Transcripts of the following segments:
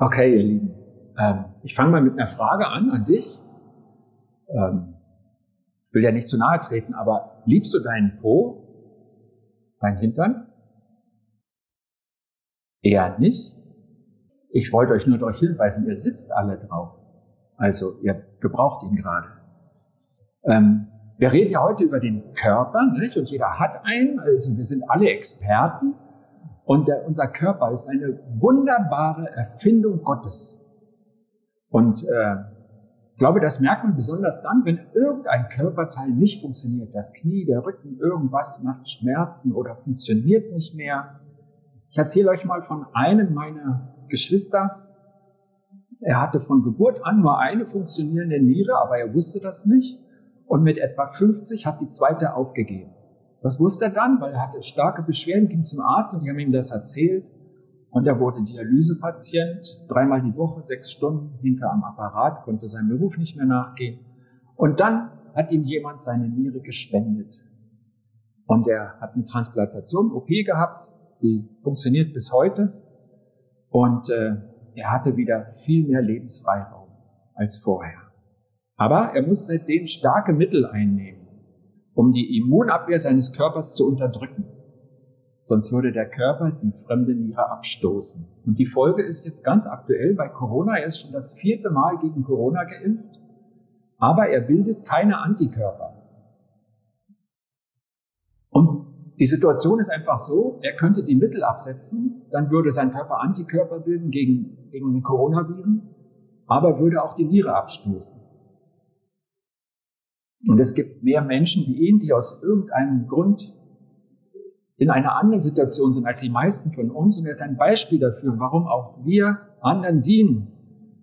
Okay, ihr Lieben. Ähm, ich fange mal mit einer Frage an an dich. Ähm, ich will ja nicht zu nahe treten, aber liebst du deinen Po, deinen Hintern? Eher nicht. Ich wollte euch nur darauf hinweisen, ihr sitzt alle drauf. Also ihr gebraucht ihn gerade. Ähm, wir reden ja heute über den Körper, nicht? Und jeder hat einen. Also wir sind alle Experten. Und der, unser Körper ist eine wunderbare Erfindung Gottes. Und äh, ich glaube, das merkt man besonders dann, wenn irgendein Körperteil nicht funktioniert. Das Knie, der Rücken, irgendwas macht Schmerzen oder funktioniert nicht mehr. Ich erzähle euch mal von einem meiner Geschwister. Er hatte von Geburt an nur eine funktionierende Niere, aber er wusste das nicht. Und mit etwa 50 hat die zweite aufgegeben. Das wusste er dann, weil er hatte starke Beschwerden, ging zum Arzt und die haben ihm das erzählt. Und er wurde Dialysepatient, dreimal die Woche, sechs Stunden hinter am Apparat, konnte seinem Beruf nicht mehr nachgehen. Und dann hat ihm jemand seine Niere gespendet. Und er hat eine Transplantation, OP gehabt, die funktioniert bis heute. Und äh, er hatte wieder viel mehr Lebensfreiraum als vorher. Aber er muss seitdem starke Mittel einnehmen um die Immunabwehr seines Körpers zu unterdrücken. Sonst würde der Körper die fremde Niere abstoßen. Und die Folge ist jetzt ganz aktuell bei Corona. Er ist schon das vierte Mal gegen Corona geimpft, aber er bildet keine Antikörper. Und die Situation ist einfach so, er könnte die Mittel absetzen, dann würde sein Körper Antikörper bilden gegen, gegen die Coronaviren, aber würde auch die Niere abstoßen. Und es gibt mehr Menschen wie ihn, die aus irgendeinem Grund in einer anderen Situation sind als die meisten von uns. Und er ist ein Beispiel dafür, warum auch wir anderen dienen,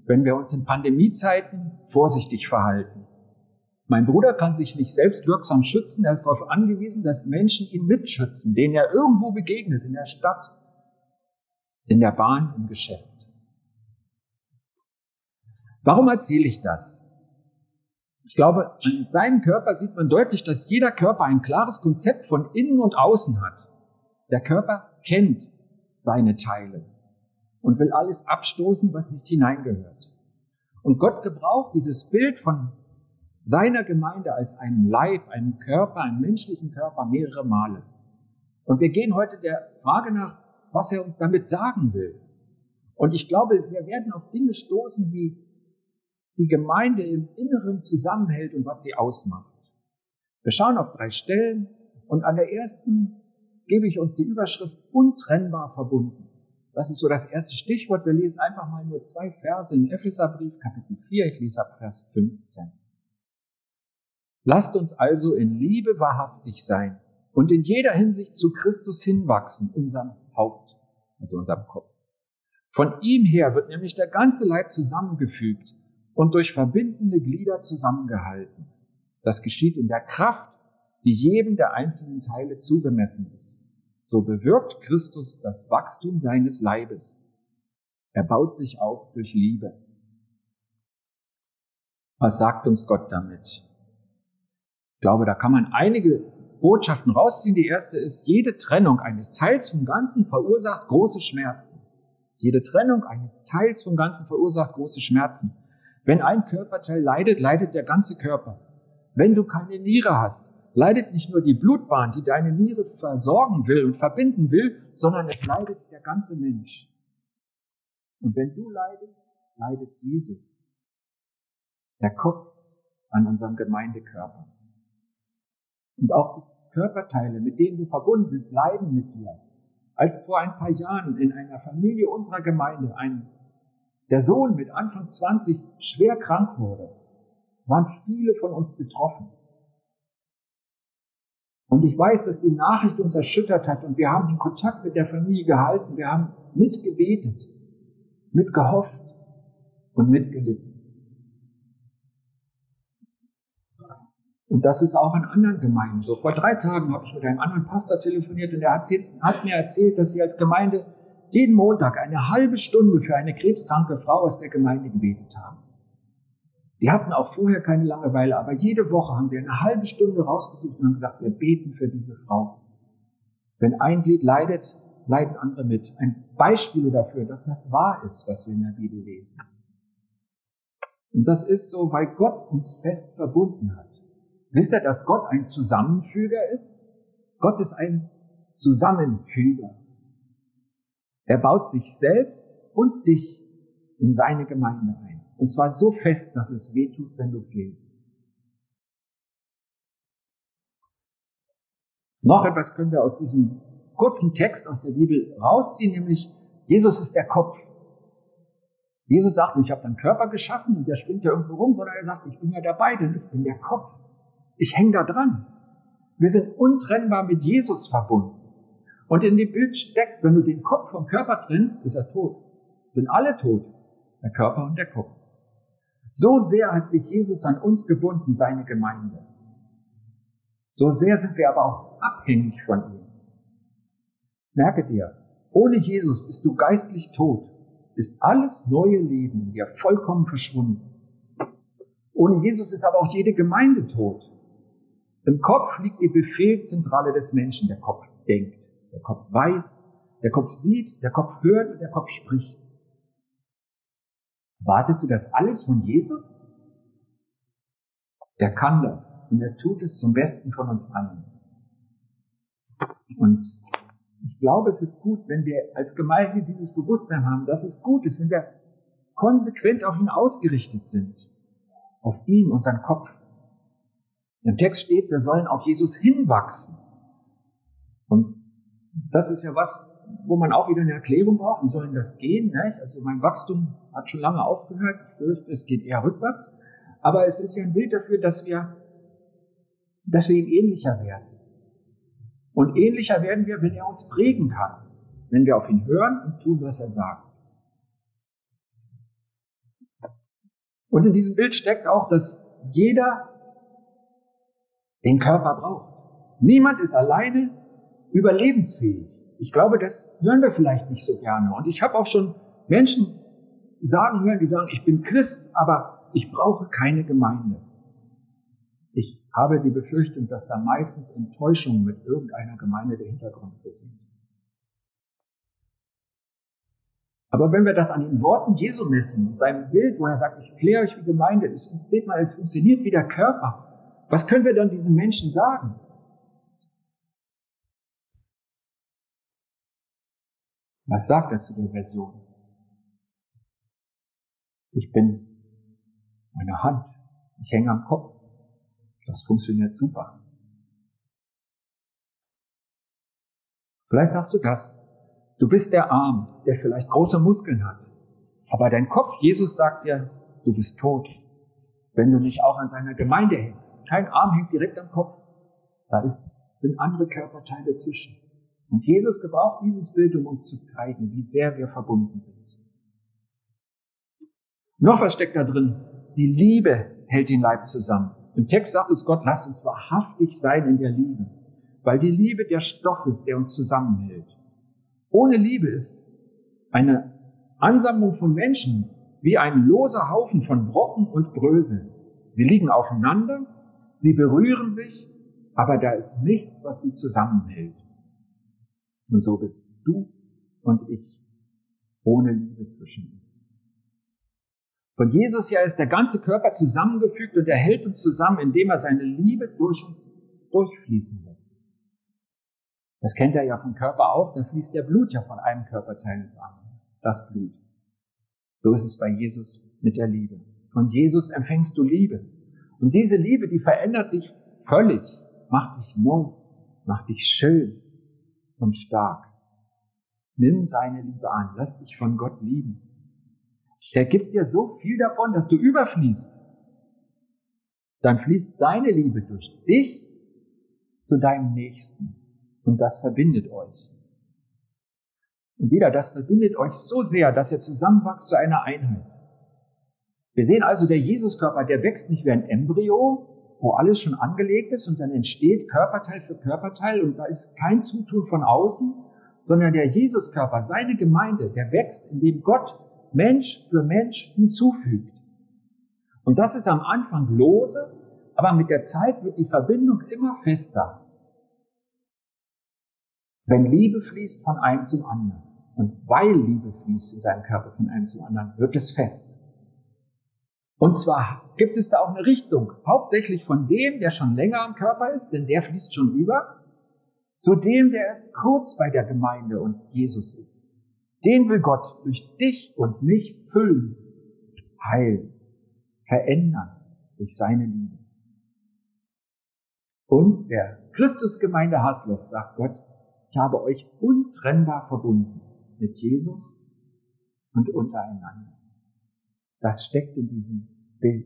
wenn wir uns in Pandemiezeiten vorsichtig verhalten. Mein Bruder kann sich nicht selbst wirksam schützen. Er ist darauf angewiesen, dass Menschen ihn mitschützen, denen er irgendwo begegnet, in der Stadt, in der Bahn, im Geschäft. Warum erzähle ich das? Ich glaube, an seinem Körper sieht man deutlich, dass jeder Körper ein klares Konzept von innen und außen hat. Der Körper kennt seine Teile und will alles abstoßen, was nicht hineingehört. Und Gott gebraucht dieses Bild von seiner Gemeinde als einen Leib, einen Körper, einen menschlichen Körper mehrere Male. Und wir gehen heute der Frage nach, was er uns damit sagen will. Und ich glaube, wir werden auf Dinge stoßen wie die Gemeinde im Inneren zusammenhält und was sie ausmacht. Wir schauen auf drei Stellen und an der ersten gebe ich uns die Überschrift untrennbar verbunden. Das ist so das erste Stichwort. Wir lesen einfach mal nur zwei Verse in Epheserbrief, Kapitel 4. Ich lese ab Vers 15. Lasst uns also in Liebe wahrhaftig sein und in jeder Hinsicht zu Christus hinwachsen, unserem Haupt, also unserem Kopf. Von ihm her wird nämlich der ganze Leib zusammengefügt und durch verbindende Glieder zusammengehalten. Das geschieht in der Kraft, die jedem der einzelnen Teile zugemessen ist. So bewirkt Christus das Wachstum seines Leibes. Er baut sich auf durch Liebe. Was sagt uns Gott damit? Ich glaube, da kann man einige Botschaften rausziehen. Die erste ist, jede Trennung eines Teils vom Ganzen verursacht große Schmerzen. Jede Trennung eines Teils vom Ganzen verursacht große Schmerzen. Wenn ein Körperteil leidet, leidet der ganze Körper. Wenn du keine Niere hast, leidet nicht nur die Blutbahn, die deine Niere versorgen will und verbinden will, sondern es leidet der ganze Mensch. Und wenn du leidest, leidet Jesus, der Kopf an unserem Gemeindekörper. Und auch die Körperteile, mit denen du verbunden bist, leiden mit dir. Als vor ein paar Jahren in einer Familie unserer Gemeinde ein der Sohn mit Anfang 20 schwer krank wurde, waren viele von uns betroffen. Und ich weiß, dass die Nachricht uns erschüttert hat und wir haben den Kontakt mit der Familie gehalten, wir haben mitgebetet, mitgehofft und mitgelitten. Und das ist auch in anderen Gemeinden so. Vor drei Tagen habe ich mit einem anderen Pastor telefoniert und er hat, hat mir erzählt, dass sie als Gemeinde jeden Montag eine halbe Stunde für eine krebskranke Frau aus der Gemeinde gebetet haben. Die hatten auch vorher keine Langeweile, aber jede Woche haben sie eine halbe Stunde rausgesucht und haben gesagt, wir beten für diese Frau. Wenn ein Glied leidet, leiden andere mit. Ein Beispiel dafür, dass das wahr ist, was wir in der Bibel lesen. Und das ist so, weil Gott uns fest verbunden hat. Wisst ihr, dass Gott ein Zusammenfüger ist? Gott ist ein Zusammenfüger. Er baut sich selbst und dich in seine Gemeinde ein. Und zwar so fest, dass es weh tut, wenn du fehlst. Noch etwas können wir aus diesem kurzen Text aus der Bibel rausziehen, nämlich Jesus ist der Kopf. Jesus sagt nicht, ich habe einen Körper geschaffen und der springt ja irgendwo rum, sondern er sagt, ich bin ja dabei, denn ich bin der Kopf. Ich hänge da dran. Wir sind untrennbar mit Jesus verbunden. Und in dem Bild steckt, wenn du den Kopf vom Körper trennst, ist er tot. Sind alle tot. Der Körper und der Kopf. So sehr hat sich Jesus an uns gebunden, seine Gemeinde. So sehr sind wir aber auch abhängig von ihm. Merke dir, ohne Jesus bist du geistlich tot, ist alles neue Leben dir vollkommen verschwunden. Ohne Jesus ist aber auch jede Gemeinde tot. Im Kopf liegt die Befehlszentrale des Menschen. Der Kopf denkt, der Kopf weiß, der Kopf sieht, der Kopf hört und der Kopf spricht. Wartest du das alles von Jesus? Er kann das und er tut es zum Besten von uns allen. Und ich glaube, es ist gut, wenn wir als Gemeinde dieses Bewusstsein haben, dass es gut ist, wenn wir konsequent auf ihn ausgerichtet sind. Auf ihn, unseren Kopf. Im Text steht, wir sollen auf Jesus hinwachsen. Und das ist ja was, wo man auch wieder eine Erklärung braucht. Wie soll denn das gehen? Nicht? Also mein Wachstum hat schon lange aufgehört. Ich fürchte, es geht eher rückwärts. Aber es ist ja ein Bild dafür, dass wir, dass wir ihm ähnlicher werden. Und ähnlicher werden wir, wenn er uns prägen kann. Wenn wir auf ihn hören und tun, was er sagt. Und in diesem Bild steckt auch, dass jeder den Körper braucht. Niemand ist alleine überlebensfähig. Ich glaube, das hören wir vielleicht nicht so gerne. Und ich habe auch schon Menschen sagen hören, die sagen, ich bin Christ, aber ich brauche keine Gemeinde. Ich habe die Befürchtung, dass da meistens Enttäuschungen mit irgendeiner Gemeinde der Hintergrund für sind. Aber wenn wir das an den Worten Jesu messen, seinem Bild, wo er sagt, ich kläre euch wie Gemeinde ist, und seht mal, es funktioniert wie der Körper, was können wir dann diesen Menschen sagen? Was sagt er zu der Version? Ich bin meine Hand, ich hänge am Kopf, das funktioniert super. Vielleicht sagst du das. Du bist der Arm, der vielleicht große Muskeln hat. Aber dein Kopf, Jesus sagt dir, du bist tot, wenn du nicht auch an seiner Gemeinde hängst. Kein Arm hängt direkt am Kopf. Da ist, sind andere Körperteile zwischen. Und Jesus gebraucht dieses Bild, um uns zu zeigen, wie sehr wir verbunden sind. Noch was steckt da drin? Die Liebe hält den Leib zusammen. Im Text sagt uns Gott, lasst uns wahrhaftig sein in der Liebe, weil die Liebe der Stoff ist, der uns zusammenhält. Ohne Liebe ist eine Ansammlung von Menschen wie ein loser Haufen von Brocken und Bröseln. Sie liegen aufeinander, sie berühren sich, aber da ist nichts, was sie zusammenhält. Und so bist du und ich ohne Liebe zwischen uns. Von Jesus her ist der ganze Körper zusammengefügt und er hält uns zusammen, indem er seine Liebe durch uns durchfließen lässt. Das kennt er ja vom Körper auch, da fließt der Blut ja von einem Körperteil ins andere. Das Blut. So ist es bei Jesus mit der Liebe. Von Jesus empfängst du Liebe. Und diese Liebe, die verändert dich völlig, macht dich neu, macht dich schön und stark. Nimm seine Liebe an, lass dich von Gott lieben. Er gibt dir so viel davon, dass du überfließt. Dann fließt seine Liebe durch dich zu deinem Nächsten. Und das verbindet euch. Und wieder, das verbindet euch so sehr, dass ihr zusammenwachst zu einer Einheit. Wir sehen also, der Jesuskörper, der wächst nicht wie ein Embryo, wo alles schon angelegt ist und dann entsteht Körperteil für Körperteil und da ist kein Zutun von außen, sondern der Jesuskörper, seine Gemeinde, der wächst, indem Gott Mensch für Mensch hinzufügt. Und das ist am Anfang lose, aber mit der Zeit wird die Verbindung immer fester. Wenn Liebe fließt von einem zum anderen und weil Liebe fließt in seinem Körper von einem zum anderen, wird es fest. Und zwar gibt es da auch eine Richtung, hauptsächlich von dem, der schon länger am Körper ist, denn der fließt schon über, zu dem, der erst kurz bei der Gemeinde und Jesus ist. Den will Gott durch dich und mich füllen, heilen, verändern durch seine Liebe. Uns, der Christusgemeinde Hasloch, sagt Gott, ich habe euch untrennbar verbunden mit Jesus und untereinander. Das steckt in diesem Bild.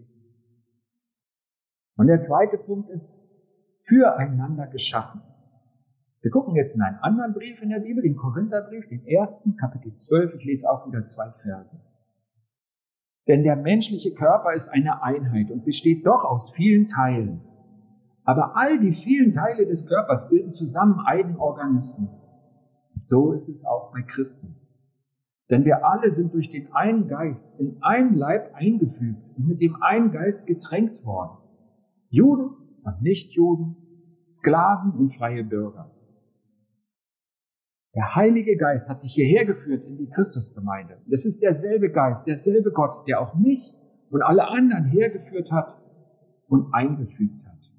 Und der zweite Punkt ist, füreinander geschaffen. Wir gucken jetzt in einen anderen Brief in der Bibel, den Korintherbrief, den ersten, Kapitel 12. Ich lese auch wieder zwei Verse. Denn der menschliche Körper ist eine Einheit und besteht doch aus vielen Teilen. Aber all die vielen Teile des Körpers bilden zusammen einen Organismus. So ist es auch bei Christus. Denn wir alle sind durch den einen Geist in einen Leib eingefügt und mit dem einen Geist getränkt worden. Juden und Nichtjuden, Sklaven und freie Bürger. Der Heilige Geist hat dich hierher geführt in die Christusgemeinde. Das ist derselbe Geist, derselbe Gott, der auch mich und alle anderen hergeführt hat und eingefügt hat.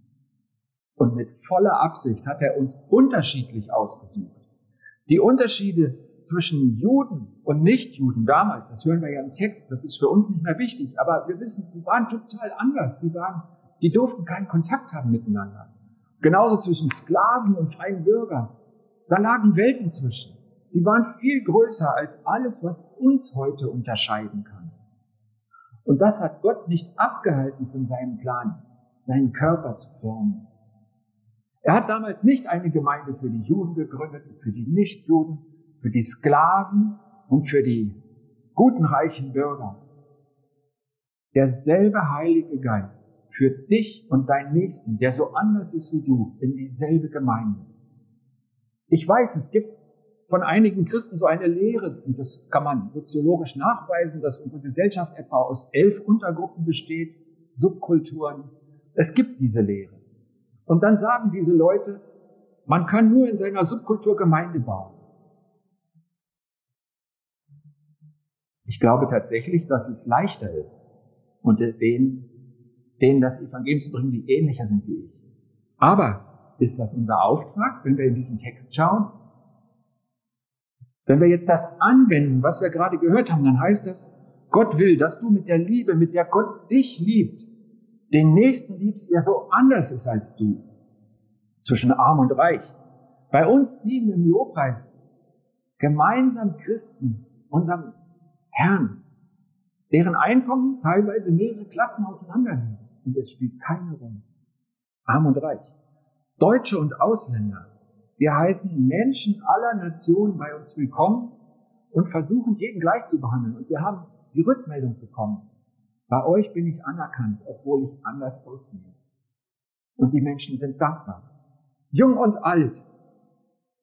Und mit voller Absicht hat er uns unterschiedlich ausgesucht. Die Unterschiede zwischen Juden und Nichtjuden damals, das hören wir ja im Text, das ist für uns nicht mehr wichtig, aber wir wissen, die waren total anders. Die waren, die durften keinen Kontakt haben miteinander. Genauso zwischen Sklaven und freien Bürgern. Da lagen Welten zwischen. Die waren viel größer als alles, was uns heute unterscheiden kann. Und das hat Gott nicht abgehalten von seinem Plan, seinen Körper zu formen. Er hat damals nicht eine Gemeinde für die Juden gegründet, für die Nichtjuden, für die Sklaven und für die guten, reichen Bürger. Derselbe Heilige Geist führt dich und deinen Nächsten, der so anders ist wie du, in dieselbe Gemeinde. Ich weiß, es gibt von einigen Christen so eine Lehre, und das kann man soziologisch nachweisen, dass unsere Gesellschaft etwa aus elf Untergruppen besteht, Subkulturen. Es gibt diese Lehre. Und dann sagen diese Leute, man kann nur in seiner Subkultur Gemeinde bauen. Ich glaube tatsächlich, dass es leichter ist, unter denen, denen das Evangelium zu bringen, die ähnlicher sind wie ich. Aber ist das unser Auftrag, wenn wir in diesen Text schauen? Wenn wir jetzt das anwenden, was wir gerade gehört haben, dann heißt das, Gott will, dass du mit der Liebe, mit der Gott dich liebt, den Nächsten liebst, der so anders ist als du, zwischen arm und reich. Bei uns dienen im Lobpreis gemeinsam Christen, unserem Herrn, deren Einkommen teilweise mehrere Klassen auseinander liegen. Und es spielt keine Rolle. Arm und reich. Deutsche und Ausländer. Wir heißen Menschen aller Nationen bei uns willkommen und versuchen jeden gleich zu behandeln. Und wir haben die Rückmeldung bekommen. Bei euch bin ich anerkannt, obwohl ich anders aussehe. Und die Menschen sind dankbar. Jung und alt.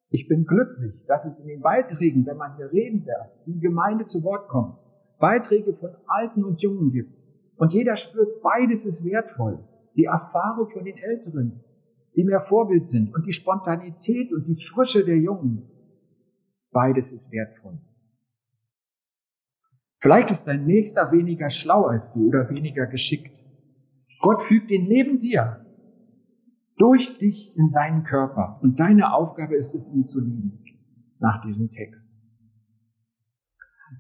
Ich bin glücklich, dass es in den Beiträgen, wenn man hier reden darf, die Gemeinde zu Wort kommt, Beiträge von Alten und Jungen gibt. Und jeder spürt, beides ist wertvoll. Die Erfahrung von den Älteren die mehr Vorbild sind und die Spontanität und die Frische der Jungen. Beides ist wertvoll. Vielleicht ist dein Nächster weniger schlau als du oder weniger geschickt. Gott fügt ihn neben dir durch dich in seinen Körper und deine Aufgabe ist es, ihn zu lieben nach diesem Text.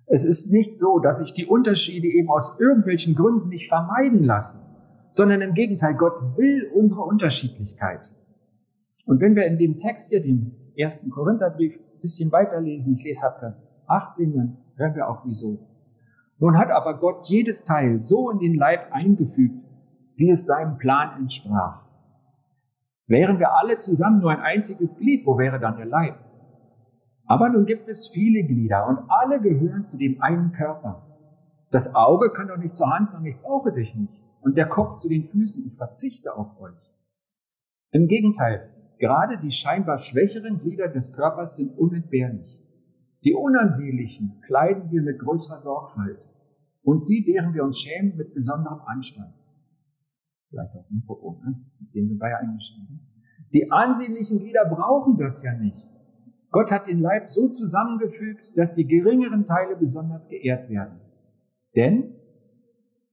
Es ist nicht so, dass sich die Unterschiede eben aus irgendwelchen Gründen nicht vermeiden lassen sondern im Gegenteil, Gott will unsere Unterschiedlichkeit. Und wenn wir in dem Text hier, dem ersten Korintherbrief, ein bisschen weiterlesen, ich lese ab Vers 18, dann hören wir auch wieso. Nun hat aber Gott jedes Teil so in den Leib eingefügt, wie es seinem Plan entsprach. Wären wir alle zusammen nur ein einziges Glied, wo wäre dann der Leib? Aber nun gibt es viele Glieder und alle gehören zu dem einen Körper. Das Auge kann doch nicht zur Hand sagen, ich brauche dich nicht und der Kopf zu den Füßen, ich verzichte auf euch. Im Gegenteil, gerade die scheinbar schwächeren Glieder des Körpers sind unentbehrlich. Die unansehnlichen kleiden wir mit größerer Sorgfalt und die, deren wir uns schämen, mit besonderem Anstand. Vielleicht auch Mikrofon, ne? mit dem sind wir ja eingeschrieben. Die ansehnlichen Glieder brauchen das ja nicht. Gott hat den Leib so zusammengefügt, dass die geringeren Teile besonders geehrt werden. Denn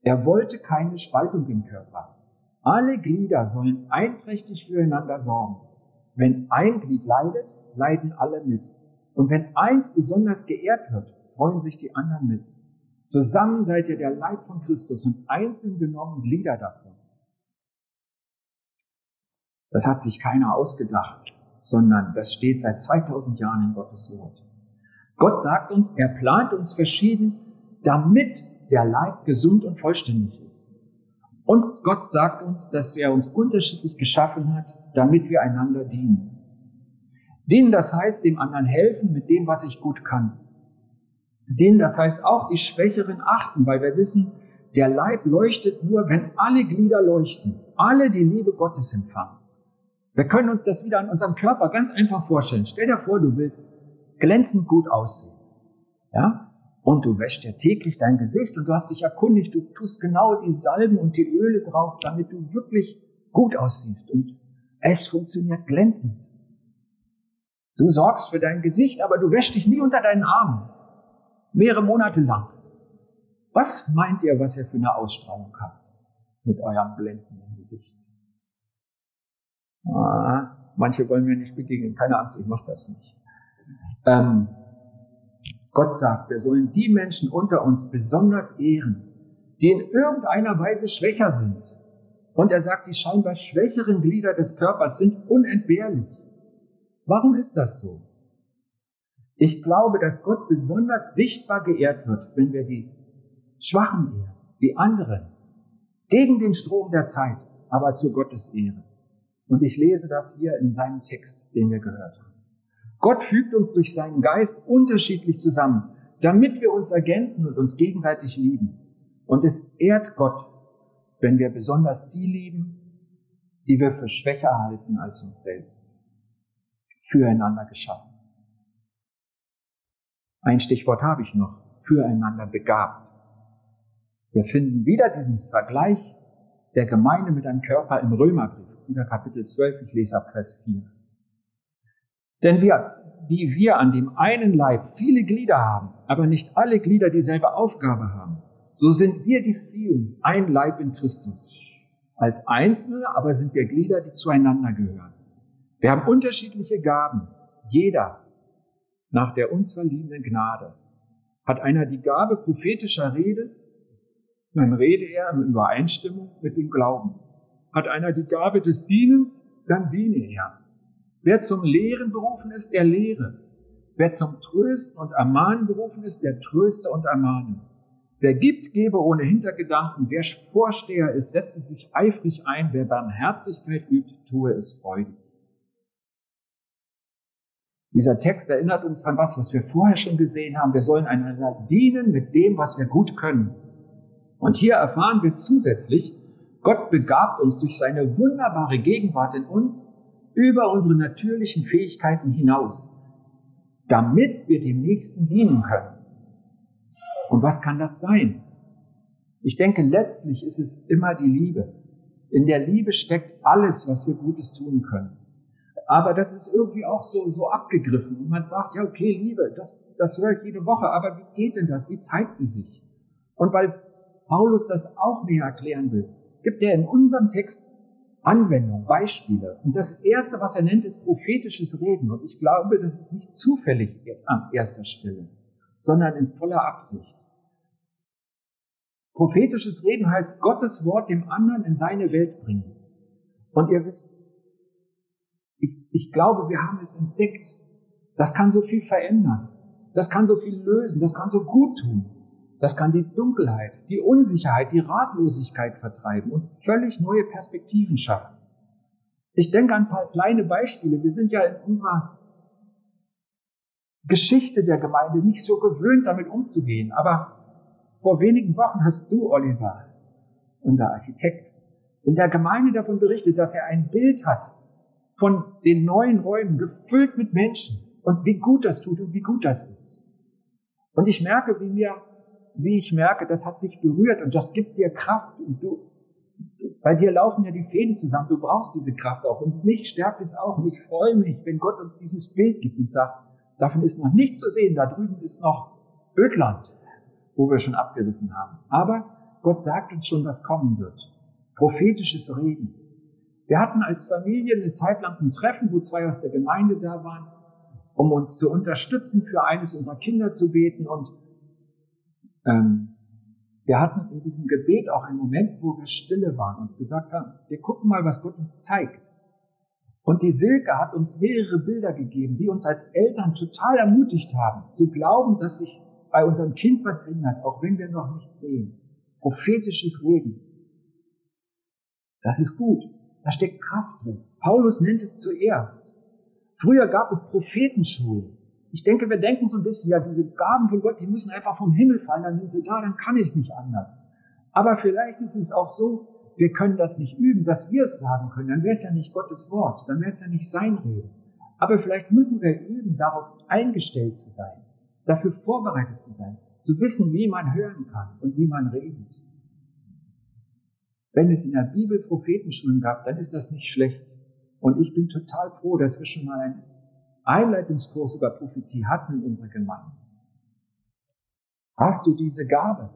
er wollte keine Spaltung im Körper. Alle Glieder sollen einträchtig füreinander sorgen. Wenn ein Glied leidet, leiden alle mit. Und wenn eins besonders geehrt wird, freuen sich die anderen mit. Zusammen seid ihr der Leib von Christus und einzeln genommen Glieder davon. Das hat sich keiner ausgedacht, sondern das steht seit 2000 Jahren in Gottes Wort. Gott sagt uns, er plant uns verschieden, damit der Leib gesund und vollständig ist. Und Gott sagt uns, dass er uns unterschiedlich geschaffen hat, damit wir einander dienen. Dienen, das heißt, dem anderen helfen mit dem, was ich gut kann. Dienen, das heißt auch die Schwächeren achten, weil wir wissen, der Leib leuchtet nur, wenn alle Glieder leuchten, alle die Liebe Gottes empfangen. Wir können uns das wieder an unserem Körper ganz einfach vorstellen. Stell dir vor, du willst glänzend gut aussehen. Ja? Und du wäschst dir täglich dein Gesicht und du hast dich erkundigt, du tust genau die Salben und die Öle drauf, damit du wirklich gut aussiehst und es funktioniert glänzend. Du sorgst für dein Gesicht, aber du wäschst dich nie unter deinen Armen. Mehrere Monate lang. Was meint ihr, was ihr für eine Ausstrahlung habt mit eurem glänzenden Gesicht? Ah, manche wollen mir nicht begegnen. Keine Angst, ich mache das nicht. Ähm, Gott sagt, wir sollen die Menschen unter uns besonders ehren, die in irgendeiner Weise schwächer sind. Und er sagt, die scheinbar schwächeren Glieder des Körpers sind unentbehrlich. Warum ist das so? Ich glaube, dass Gott besonders sichtbar geehrt wird, wenn wir die Schwachen ehren, die anderen, gegen den Strom der Zeit, aber zu Gottes Ehre. Und ich lese das hier in seinem Text, den wir gehört haben. Gott fügt uns durch seinen Geist unterschiedlich zusammen, damit wir uns ergänzen und uns gegenseitig lieben. Und es ehrt Gott, wenn wir besonders die lieben, die wir für schwächer halten als uns selbst füreinander geschaffen. Ein Stichwort habe ich noch, füreinander begabt. Wir finden wieder diesen Vergleich der Gemeinde mit einem Körper im Römerbrief, wieder Kapitel 12, ich lese ab Vers 4. Denn wir, wie wir an dem einen Leib viele Glieder haben, aber nicht alle Glieder dieselbe Aufgabe haben, so sind wir die vielen ein Leib in Christus. Als Einzelne aber sind wir Glieder, die zueinander gehören. Wir haben unterschiedliche Gaben. Jeder nach der uns verliehenen Gnade. Hat einer die Gabe prophetischer Rede, dann rede er in Übereinstimmung mit dem Glauben. Hat einer die Gabe des Dienens, dann diene er. Wer zum Lehren berufen ist, der lehre. Wer zum Trösten und Ermahnen berufen ist, der tröste und ermahne. Wer gibt, gebe ohne Hintergedanken. Wer Vorsteher ist, setze sich eifrig ein. Wer Barmherzigkeit übt, tue es freudig. Dieser Text erinnert uns an was, was wir vorher schon gesehen haben. Wir sollen einander dienen mit dem, was wir gut können. Und hier erfahren wir zusätzlich, Gott begabt uns durch seine wunderbare Gegenwart in uns über unsere natürlichen Fähigkeiten hinaus, damit wir dem Nächsten dienen können. Und was kann das sein? Ich denke, letztlich ist es immer die Liebe. In der Liebe steckt alles, was wir Gutes tun können aber das ist irgendwie auch so, so abgegriffen. Und man sagt, ja, okay, Liebe, das, das höre ich jede Woche, aber wie geht denn das? Wie zeigt sie sich? Und weil Paulus das auch näher erklären will, gibt er in unserem Text Anwendung, Beispiele. Und das erste, was er nennt, ist prophetisches Reden. Und ich glaube, das ist nicht zufällig erst an erster Stelle, sondern in voller Absicht. Prophetisches Reden heißt Gottes Wort dem anderen in seine Welt bringen. Und ihr wisst, ich glaube, wir haben es entdeckt. Das kann so viel verändern. Das kann so viel lösen. Das kann so gut tun. Das kann die Dunkelheit, die Unsicherheit, die Ratlosigkeit vertreiben und völlig neue Perspektiven schaffen. Ich denke an ein paar kleine Beispiele. Wir sind ja in unserer Geschichte der Gemeinde nicht so gewöhnt, damit umzugehen. Aber vor wenigen Wochen hast du, Oliver, unser Architekt, in der Gemeinde davon berichtet, dass er ein Bild hat von den neuen Räumen, gefüllt mit Menschen und wie gut das tut und wie gut das ist. Und ich merke, wie mir, wie ich merke, das hat mich berührt und das gibt dir Kraft und du, bei dir laufen ja die Fäden zusammen, du brauchst diese Kraft auch und mich stärkt es auch und ich freue mich, wenn Gott uns dieses Bild gibt und sagt, Davon ist noch nichts zu sehen. Da drüben ist noch Ödland, wo wir schon abgerissen haben. Aber Gott sagt uns schon, was kommen wird. Prophetisches Reden. Wir hatten als Familie eine Zeit lang ein Treffen, wo zwei aus der Gemeinde da waren, um uns zu unterstützen, für eines unserer Kinder zu beten. Und ähm, wir hatten in diesem Gebet auch einen Moment, wo wir stille waren und gesagt haben, wir gucken mal, was Gott uns zeigt. Und die Silke hat uns mehrere Bilder gegeben, die uns als Eltern total ermutigt haben, zu glauben, dass sich bei unserem Kind was ändert, auch wenn wir noch nichts sehen. Prophetisches Reden. Das ist gut. Da steckt Kraft drin. Paulus nennt es zuerst. Früher gab es Prophetenschulen. Ich denke, wir denken so ein bisschen, ja, diese Gaben von Gott, die müssen einfach vom Himmel fallen, dann sind sie da, dann kann ich nicht anders. Aber vielleicht ist es auch so, wir können das nicht üben, dass wir es sagen können, dann wäre es ja nicht Gottes Wort, dann wäre es ja nicht sein Reden. Aber vielleicht müssen wir üben, darauf eingestellt zu sein, dafür vorbereitet zu sein, zu wissen, wie man hören kann und wie man redet. Wenn es in der Bibel Prophetenschulen gab, dann ist das nicht schlecht. Und ich bin total froh, dass wir schon mal einen Einleitungskurs über Prophetie hatten in unserer Gemeinde. Hast du diese Gabe?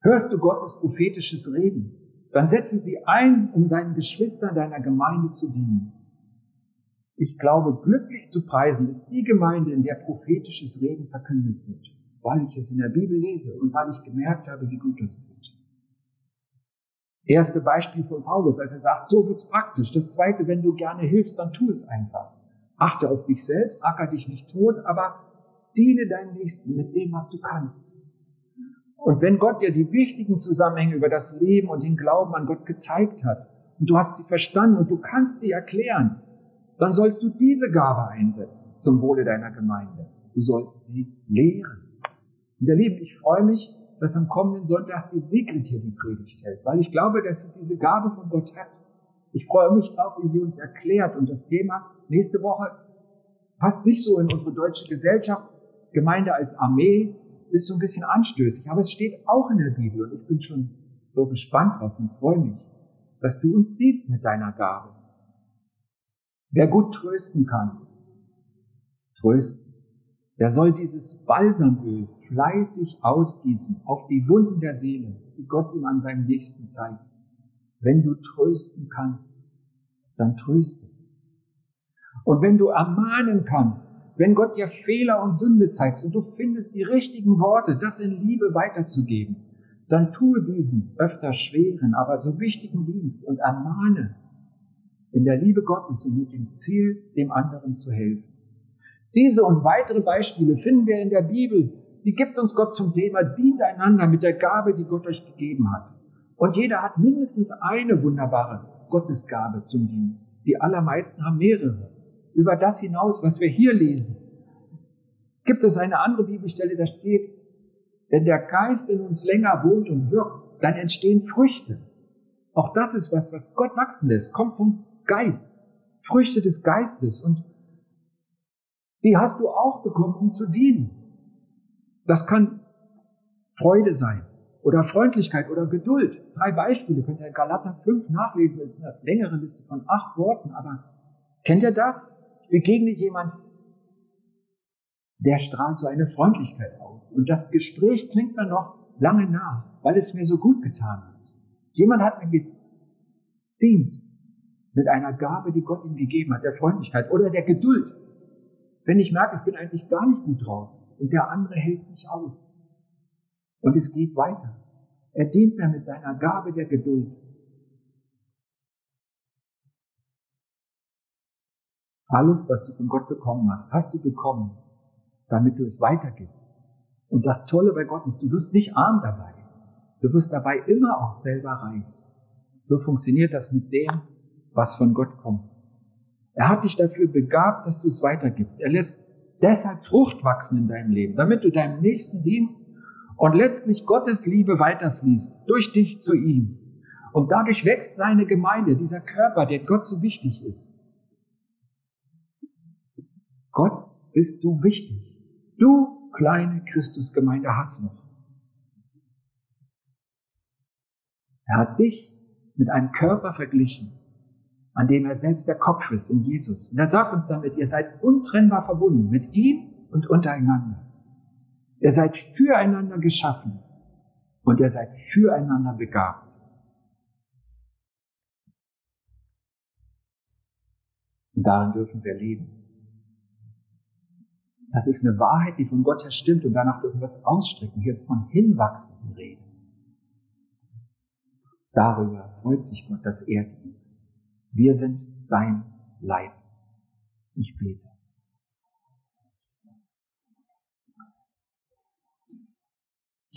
Hörst du Gottes prophetisches Reden, dann setze sie ein, um deinen Geschwistern deiner Gemeinde zu dienen. Ich glaube, glücklich zu preisen ist die Gemeinde, in der prophetisches Reden verkündet wird, weil ich es in der Bibel lese und weil ich gemerkt habe, wie gut das tut. Erste Beispiel von Paulus, als er sagt, so wird's praktisch. Das zweite, wenn du gerne hilfst, dann tu es einfach. Achte auf dich selbst, acker dich nicht tot, aber diene deinen Nächsten mit dem, was du kannst. Und wenn Gott dir die wichtigen Zusammenhänge über das Leben und den Glauben an Gott gezeigt hat und du hast sie verstanden und du kannst sie erklären, dann sollst du diese Gabe einsetzen zum Wohle deiner Gemeinde. Du sollst sie lehren. Und ihr Lieben, ich freue mich, dass am kommenden Sonntag die Sigrid hier die Predigt hält, weil ich glaube, dass sie diese Gabe von Gott hat. Ich freue mich drauf, wie sie uns erklärt. Und das Thema nächste Woche passt nicht so in unsere deutsche Gesellschaft. Gemeinde als Armee, ist so ein bisschen anstößig, aber es steht auch in der Bibel und ich bin schon so gespannt drauf und freue mich, dass du uns dienst mit deiner Gabe. Wer gut trösten kann, trösten. Wer soll dieses Balsamöl fleißig ausgießen auf die Wunden der Seele, die Gott ihm an seinem Nächsten zeigt. Wenn du trösten kannst, dann tröste. Und wenn du ermahnen kannst, wenn Gott dir Fehler und Sünde zeigt und du findest die richtigen Worte, das in Liebe weiterzugeben, dann tue diesen öfter schweren, aber so wichtigen Dienst und ermahne in der Liebe Gottes und mit dem Ziel, dem anderen zu helfen. Diese und weitere Beispiele finden wir in der Bibel. Die gibt uns Gott zum Thema, dient einander mit der Gabe, die Gott euch gegeben hat. Und jeder hat mindestens eine wunderbare Gottesgabe zum Dienst. Die allermeisten haben mehrere über das hinaus, was wir hier lesen. Gibt es eine andere Bibelstelle, da steht, wenn der Geist in uns länger wohnt und wirkt, dann entstehen Früchte. Auch das ist was, was Gott wachsen lässt, kommt vom Geist. Früchte des Geistes. Und die hast du auch bekommen, um zu dienen. Das kann Freude sein oder Freundlichkeit oder Geduld. Drei Beispiele könnt ihr in Galater 5 nachlesen. Das ist eine längere Liste von acht Worten, aber kennt ihr das? begegne jemand, der strahlt so eine Freundlichkeit aus. Und das Gespräch klingt mir noch lange nach, weil es mir so gut getan hat. Jemand hat mir gedient mit einer Gabe, die Gott ihm gegeben hat, der Freundlichkeit oder der Geduld. Wenn ich merke, ich bin eigentlich gar nicht gut draus und der andere hält mich aus. Und es geht weiter. Er dient mir mit seiner Gabe der Geduld. Alles, was du von Gott bekommen hast, hast du bekommen, damit du es weitergibst. Und das Tolle bei Gott ist, du wirst nicht arm dabei. Du wirst dabei immer auch selber reich. So funktioniert das mit dem, was von Gott kommt. Er hat dich dafür begabt, dass du es weitergibst. Er lässt deshalb Frucht wachsen in deinem Leben, damit du deinem nächsten Dienst und letztlich Gottes Liebe weiterfließt, durch dich zu ihm. Und dadurch wächst seine Gemeinde, dieser Körper, der Gott so wichtig ist. Gott bist du wichtig. Du kleine Christusgemeinde Hassloch. Er hat dich mit einem Körper verglichen, an dem er selbst der Kopf ist in Jesus. Und er sagt uns damit, ihr seid untrennbar verbunden mit ihm und untereinander. Ihr seid füreinander geschaffen und ihr seid füreinander begabt. Und darin dürfen wir leben. Das ist eine Wahrheit, die von Gott her stimmt und danach dürfen wir es ausstrecken. Hier ist von Hinwachsen Rede. Darüber freut sich Gott, dass er dient. Wir sind sein Leib. Ich bete.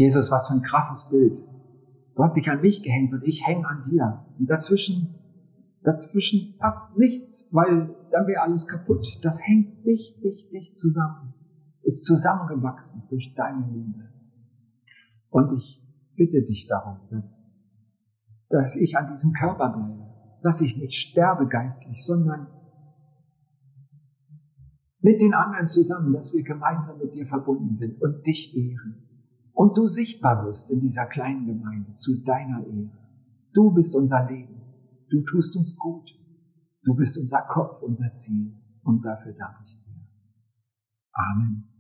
Jesus, was für ein krasses Bild. Du hast dich an mich gehängt und ich hänge an dir. Und dazwischen, dazwischen passt nichts, weil dann wäre alles kaputt. Das hängt dicht, dicht, dicht zusammen. Ist zusammengewachsen durch deine Liebe. Und ich bitte dich darum, dass, dass ich an diesem Körper bleibe, dass ich nicht sterbe geistlich, sondern mit den anderen zusammen, dass wir gemeinsam mit dir verbunden sind und dich ehren und du sichtbar wirst in dieser kleinen Gemeinde zu deiner Ehre. Du bist unser Leben. Du tust uns gut. Du bist unser Kopf, unser Ziel. Und dafür danke ich dir. Amen.